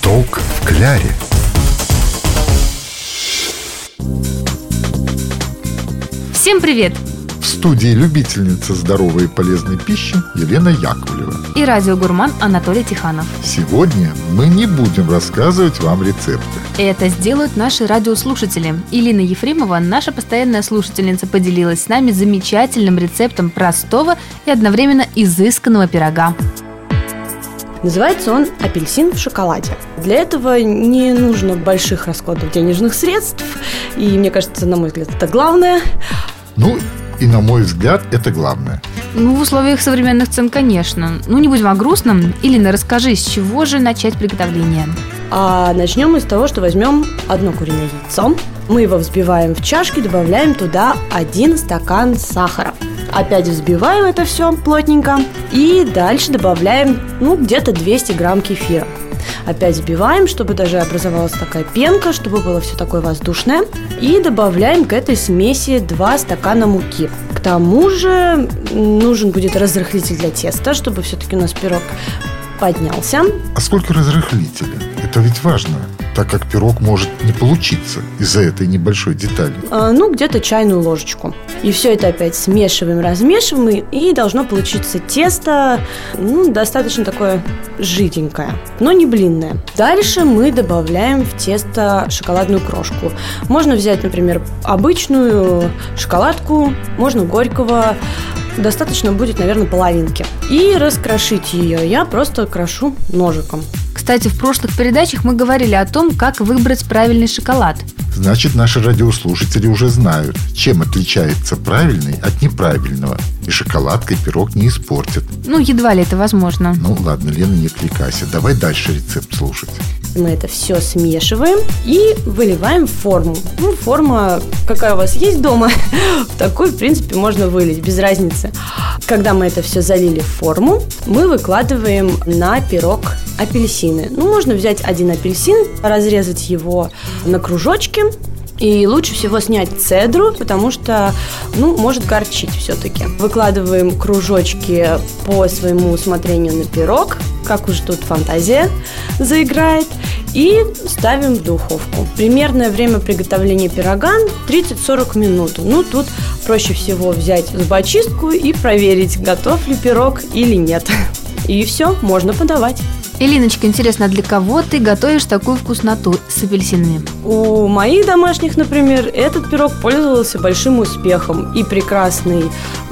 Сниток в кляре. Всем привет! В студии любительница здоровой и полезной пищи Елена Яковлева. И радиогурман Анатолий Тиханов. Сегодня мы не будем рассказывать вам рецепты. Это сделают наши радиослушатели. Илина Ефремова, наша постоянная слушательница, поделилась с нами замечательным рецептом простого и одновременно изысканного пирога. Называется он «Апельсин в шоколаде». Для этого не нужно больших расходов денежных средств, и мне кажется, на мой взгляд, это главное. Ну, и на мой взгляд, это главное. Ну, в условиях современных цен, конечно. Ну, не будем о грустном. Илина, расскажи, с чего же начать приготовление? А начнем мы с того, что возьмем одно куриное яйцо. Мы его взбиваем в чашке, добавляем туда один стакан сахара. Опять взбиваем это все плотненько и дальше добавляем ну, где-то 200 грамм кефира. Опять взбиваем, чтобы даже образовалась такая пенка, чтобы было все такое воздушное. И добавляем к этой смеси 2 стакана муки. К тому же нужен будет разрыхлитель для теста, чтобы все-таки у нас пирог поднялся. А сколько разрыхлителя? Это ведь важно так как пирог может не получиться из-за этой небольшой детали? А, ну, где-то чайную ложечку. И все это опять смешиваем, размешиваем, и должно получиться тесто, ну, достаточно такое жиденькое, но не блинное. Дальше мы добавляем в тесто шоколадную крошку. Можно взять, например, обычную шоколадку, можно горького, достаточно будет, наверное, половинки. И раскрошить ее я просто крошу ножиком. Кстати, в прошлых передачах мы говорили о том, как выбрать правильный шоколад. Значит, наши радиослушатели уже знают, чем отличается правильный от неправильного. И шоколадкой пирог не испортят. Ну, едва ли это возможно. Ну, ладно, Лена, не отвлекайся. Давай дальше рецепт слушать. Мы это все смешиваем и выливаем в форму. Ну, форма, какая у вас есть дома, такой, в принципе, можно вылить, без разницы. Когда мы это все залили в форму, мы выкладываем на пирог апельсины. Ну, можно взять один апельсин, разрезать его на кружочки, и лучше всего снять цедру, потому что, ну, может горчить все-таки. Выкладываем кружочки по своему усмотрению на пирог, как уж тут фантазия заиграет, и ставим в духовку. Примерное время приготовления пирога 30-40 минут. Ну, тут проще всего взять зубочистку и проверить, готов ли пирог или нет. И все, можно подавать. Элиночка, интересно, для кого ты готовишь такую вкусноту с апельсинами? У моих домашних, например, этот пирог пользовался большим успехом. И прекрасный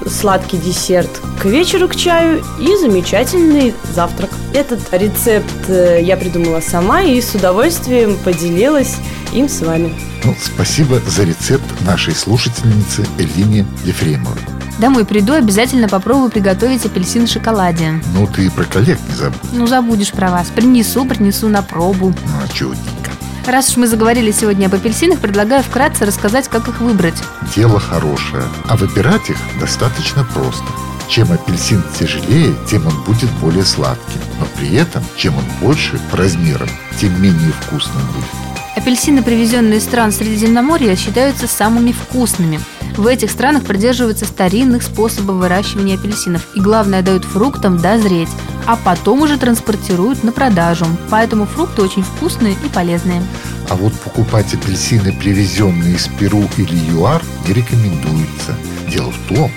сладкий десерт к вечеру, к чаю, и замечательный завтрак. Этот рецепт э, я придумала сама и с удовольствием поделилась им с вами. Ну, спасибо за рецепт нашей слушательницы Элине Ефремовой. Домой приду, обязательно попробую приготовить апельсин в шоколаде. Ну, ты про коллег не забудь. Ну, забудешь про вас. Принесу, принесу на пробу. Ну, а чудненько. Раз уж мы заговорили сегодня об апельсинах, предлагаю вкратце рассказать, как их выбрать. Дело хорошее, а выбирать их достаточно просто. Чем апельсин тяжелее, тем он будет более сладким. Но при этом, чем он больше по размерам, тем менее вкусным будет. Апельсины, привезенные из стран Средиземноморья, считаются самыми вкусными – в этих странах придерживаются старинных способов выращивания апельсинов и, главное, дают фруктам дозреть, а потом уже транспортируют на продажу. Поэтому фрукты очень вкусные и полезные. А вот покупать апельсины, привезенные из Перу или ЮАР, не рекомендуется. Дело в том,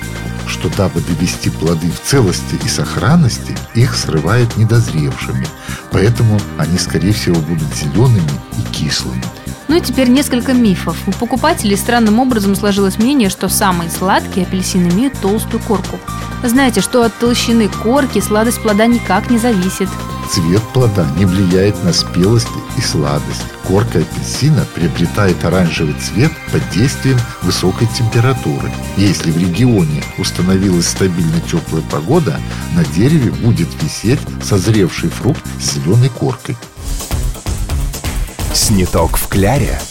что дабы довести плоды в целости и сохранности, их срывают недозревшими. Поэтому они, скорее всего, будут зелеными и кислыми. Ну и теперь несколько мифов. У покупателей странным образом сложилось мнение, что самые сладкие апельсины имеют толстую корку. Знаете, что от толщины корки сладость плода никак не зависит. Цвет плода не влияет на спелость и сладость. Корка апельсина приобретает оранжевый цвет под действием высокой температуры. Если в регионе установилась стабильно теплая погода, на дереве будет висеть созревший фрукт с зеленой коркой. Сниток в кляре.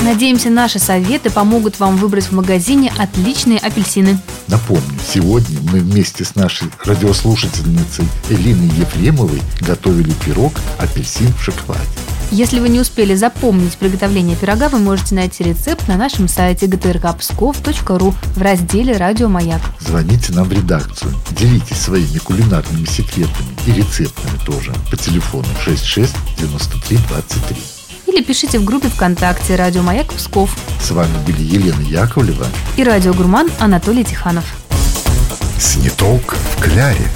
Надеемся, наши советы помогут вам выбрать в магазине отличные апельсины. Напомню, сегодня мы вместе с нашей радиослушательницей Элиной Ефремовой готовили пирог апельсин в шоколаде. Если вы не успели запомнить приготовление пирога, вы можете найти рецепт на нашем сайте gtrkpskov.ru в разделе «Радио Маяк». Звоните нам в редакцию, делитесь своими кулинарными секретами и рецептами тоже по телефону 66 93 23. Или пишите в группе ВКонтакте «Радио Маяк Псков». С вами были Елена Яковлева и радиогурман Анатолий Тиханов. Сниток в кляре.